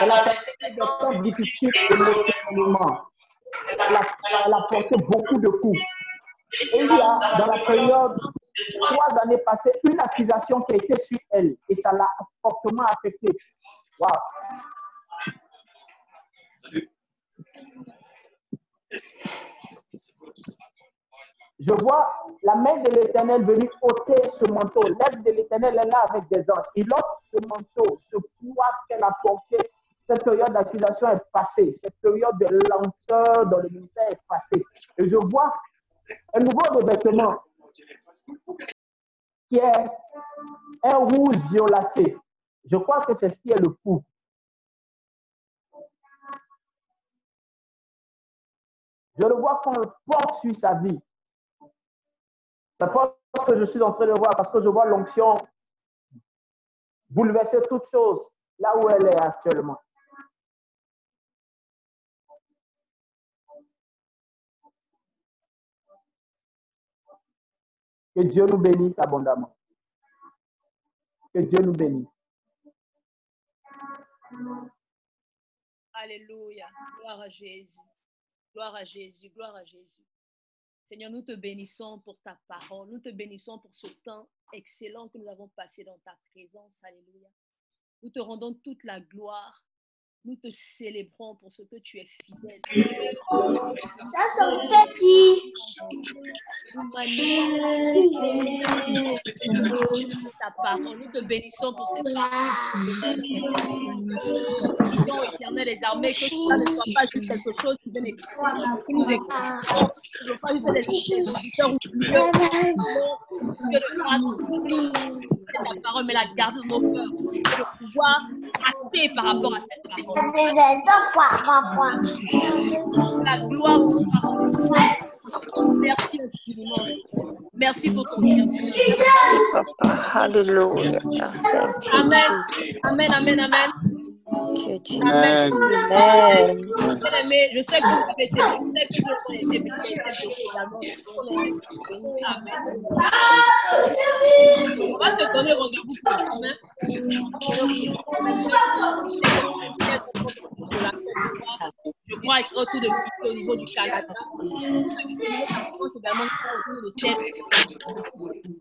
Elle a passé des temps difficiles émotionnellement. Elle a, elle a porté beaucoup de coups. Il y a, dans la période, trois années passées, une accusation qui a été sur elle et ça l'a fortement affectée. Waouh! Je vois la main de l'Éternel venir ôter ce manteau. L'aide de l'Éternel est là avec des anges. Il ôte ce manteau, ce poids qu'elle a porté. Cette période d'accusation est passée. Cette période de lenteur dans le ministère est passée. Et je vois un nouveau revêtement qui est? Un rouge violacé. Je crois que c'est ce qui est le coup. Je le vois qu'on le porte sur sa vie. Ça porte que je suis en train de voir, parce que je vois l'onction bouleverser toute chose là où elle est actuellement. Que Dieu nous bénisse abondamment. Que Dieu nous bénisse. Alléluia. Gloire à Jésus. Gloire à Jésus. Gloire à Jésus. Seigneur, nous te bénissons pour ta parole. Nous te bénissons pour ce temps excellent que nous avons passé dans ta présence. Alléluia. Nous te rendons toute la gloire. Nous te célébrons pour ce que tu es fidèle. Ça. Nous ta parole. Nous te bénissons pour cette Disons, éternel des armées, que cela ne soit pas juste quelque chose qui vient écouter, qui nous écoute. Ce ne soit pas juste des auditeurs oublieux. Dieu de grâce, ta parole, mais la garder dans nos cœurs. De pouvoir acter par rapport à cette parole. La gloire vous soit. Merci infiniment. Merci pour ton service. Amen. Amen, amen, amen. You, Jesus. Amen. Je sais que vous avez été, je sais que vous avez été bénis bénis. On va se donner rendez-vous pour demain. Je crois qu'il sera autour de au niveau du Canada.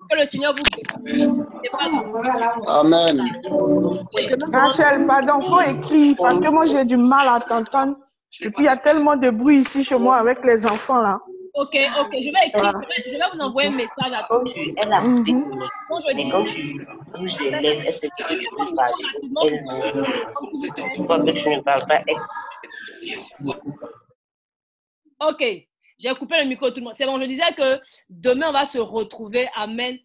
Que le Seigneur vous. Amen. Rachel, pardon, faut écrire parce que moi j'ai du mal à t'entendre. Et puis il y a tellement de bruit ici chez moi avec les enfants là. Ok, ok, je vais écrire, je vais, je vais vous envoyer un message à tous. Elle a. Quand je dis, quand tu bouges les lèvres, elle se dit que tu peux parler. Elle ne. Tu vois que tu ne parles pas? Elle Ok, j'ai coupé le micro tout le monde. C'est bon, je disais que demain, on va se retrouver. Amen.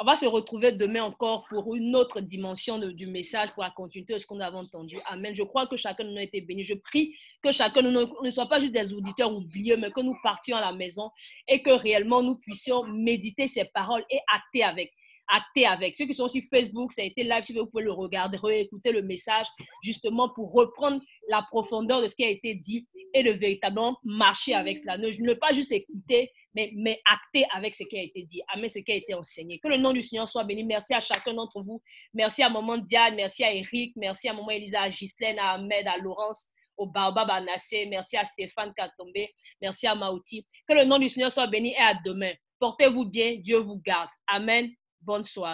On va se retrouver demain encore pour une autre dimension du message, pour la continuité de ce qu'on avait entendu. Amen. Je crois que chacun de nous a été béni. Je prie que chacun nous ne- ne soit pas juste des auditeurs oublieux, mais que nous partions à la maison et que réellement nous puissions méditer ces paroles et acter avec. Acter avec. Ceux qui sont sur Facebook, ça a été live, si vous pouvez le regarder, réécouter le message, justement pour reprendre la profondeur de ce qui a été dit et de véritablement marcher avec cela. Ne, pas juste écouter, mais, mais acter avec ce qui a été dit. Amen, ce qui a été enseigné. Que le nom du Seigneur soit béni. Merci à chacun d'entre vous. Merci à Maman Diane, merci à Eric, merci à Maman Elisa, à Ghislaine, à Ahmed, à Laurence, au Baobab, à Nassé. Merci à Stéphane Katombe. Merci à Maouti. Que le nom du Seigneur soit béni et à demain. Portez-vous bien. Dieu vous garde. Amen. Bonne soirée.